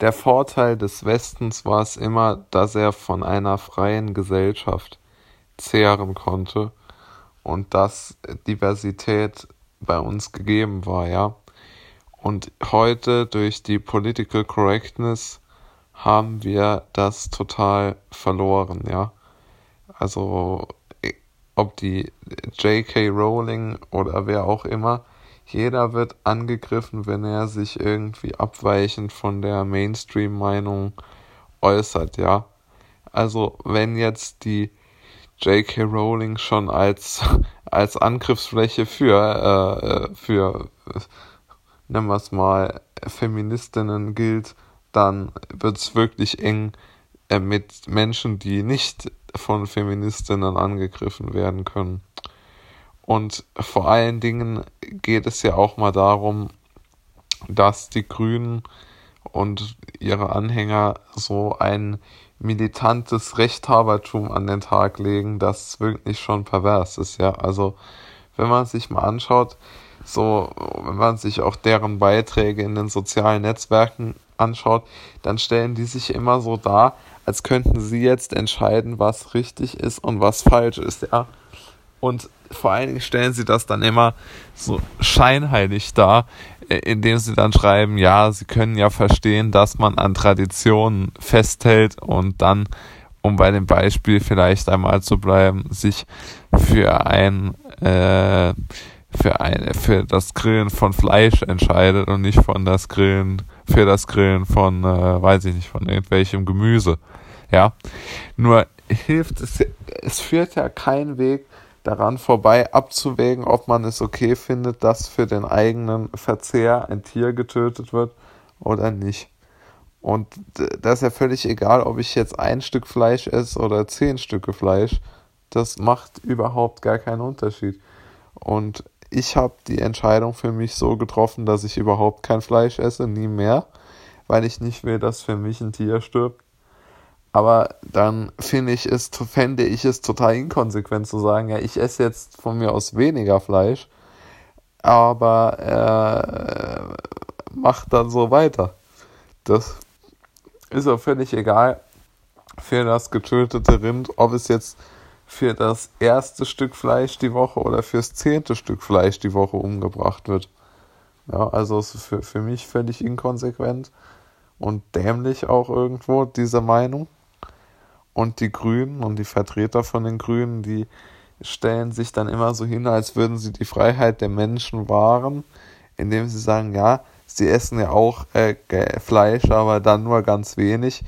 der Vorteil des Westens war es immer, dass er von einer freien Gesellschaft zehren konnte und dass Diversität bei uns gegeben war, ja. Und heute durch die Political Correctness haben wir das total verloren, ja. Also ob die J.K. Rowling oder wer auch immer, jeder wird angegriffen, wenn er sich irgendwie abweichend von der Mainstream-Meinung äußert, ja. Also wenn jetzt die J.K. Rowling schon als als Angriffsfläche für äh, für nennen wir es mal Feministinnen gilt, dann wird es wirklich eng äh, mit Menschen, die nicht von Feministinnen angegriffen werden können. Und vor allen Dingen geht es ja auch mal darum, dass die Grünen und ihre Anhänger so ein militantes Rechthabertum an den Tag legen, das wirklich schon pervers ist, ja. Also, wenn man sich mal anschaut, so, wenn man sich auch deren Beiträge in den sozialen Netzwerken anschaut, dann stellen die sich immer so dar, als könnten sie jetzt entscheiden, was richtig ist und was falsch ist, ja. Und vor allen Dingen stellen sie das dann immer so scheinheilig dar, äh, indem sie dann schreiben, ja, sie können ja verstehen, dass man an Traditionen festhält und dann, um bei dem Beispiel vielleicht einmal zu bleiben, sich für ein äh, für ein für das Grillen von Fleisch entscheidet und nicht von das Grillen für das Grillen von äh, weiß ich nicht von irgendwelchem Gemüse. Ja? Nur hilft es es führt ja kein Weg daran vorbei abzuwägen, ob man es okay findet, dass für den eigenen Verzehr ein Tier getötet wird oder nicht. Und das ist ja völlig egal, ob ich jetzt ein Stück Fleisch esse oder zehn Stücke Fleisch. Das macht überhaupt gar keinen Unterschied. Und ich habe die Entscheidung für mich so getroffen, dass ich überhaupt kein Fleisch esse, nie mehr, weil ich nicht will, dass für mich ein Tier stirbt. Aber dann finde ich es, fände ich es total inkonsequent zu sagen, ja, ich esse jetzt von mir aus weniger Fleisch, aber äh, macht dann so weiter. Das ist auch völlig egal für das getötete Rind, ob es jetzt für das erste Stück Fleisch die Woche oder fürs zehnte Stück Fleisch die Woche umgebracht wird. Ja, also ist für, für mich völlig inkonsequent und dämlich auch irgendwo, diese Meinung. Und die Grünen und die Vertreter von den Grünen, die stellen sich dann immer so hin, als würden sie die Freiheit der Menschen wahren, indem sie sagen, ja, sie essen ja auch äh, Fleisch, aber dann nur ganz wenig,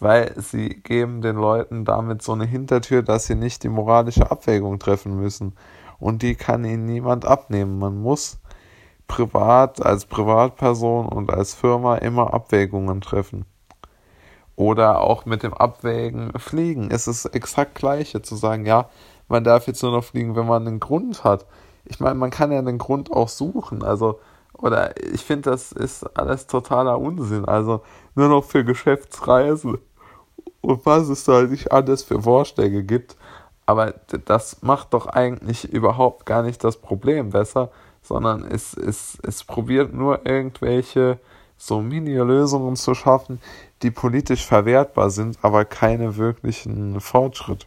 weil sie geben den Leuten damit so eine Hintertür, dass sie nicht die moralische Abwägung treffen müssen. Und die kann ihnen niemand abnehmen. Man muss privat, als Privatperson und als Firma immer Abwägungen treffen. Oder auch mit dem Abwägen fliegen. Es ist exakt gleiche zu sagen, ja, man darf jetzt nur noch fliegen, wenn man einen Grund hat. Ich meine, man kann ja einen Grund auch suchen. Also, oder ich finde, das ist alles totaler Unsinn. Also nur noch für Geschäftsreisen und was es da nicht alles für Vorschläge gibt. Aber das macht doch eigentlich überhaupt gar nicht das Problem besser, sondern es, es, es probiert nur irgendwelche so Mini-Lösungen zu schaffen, die politisch verwertbar sind, aber keine wirklichen Fortschritt.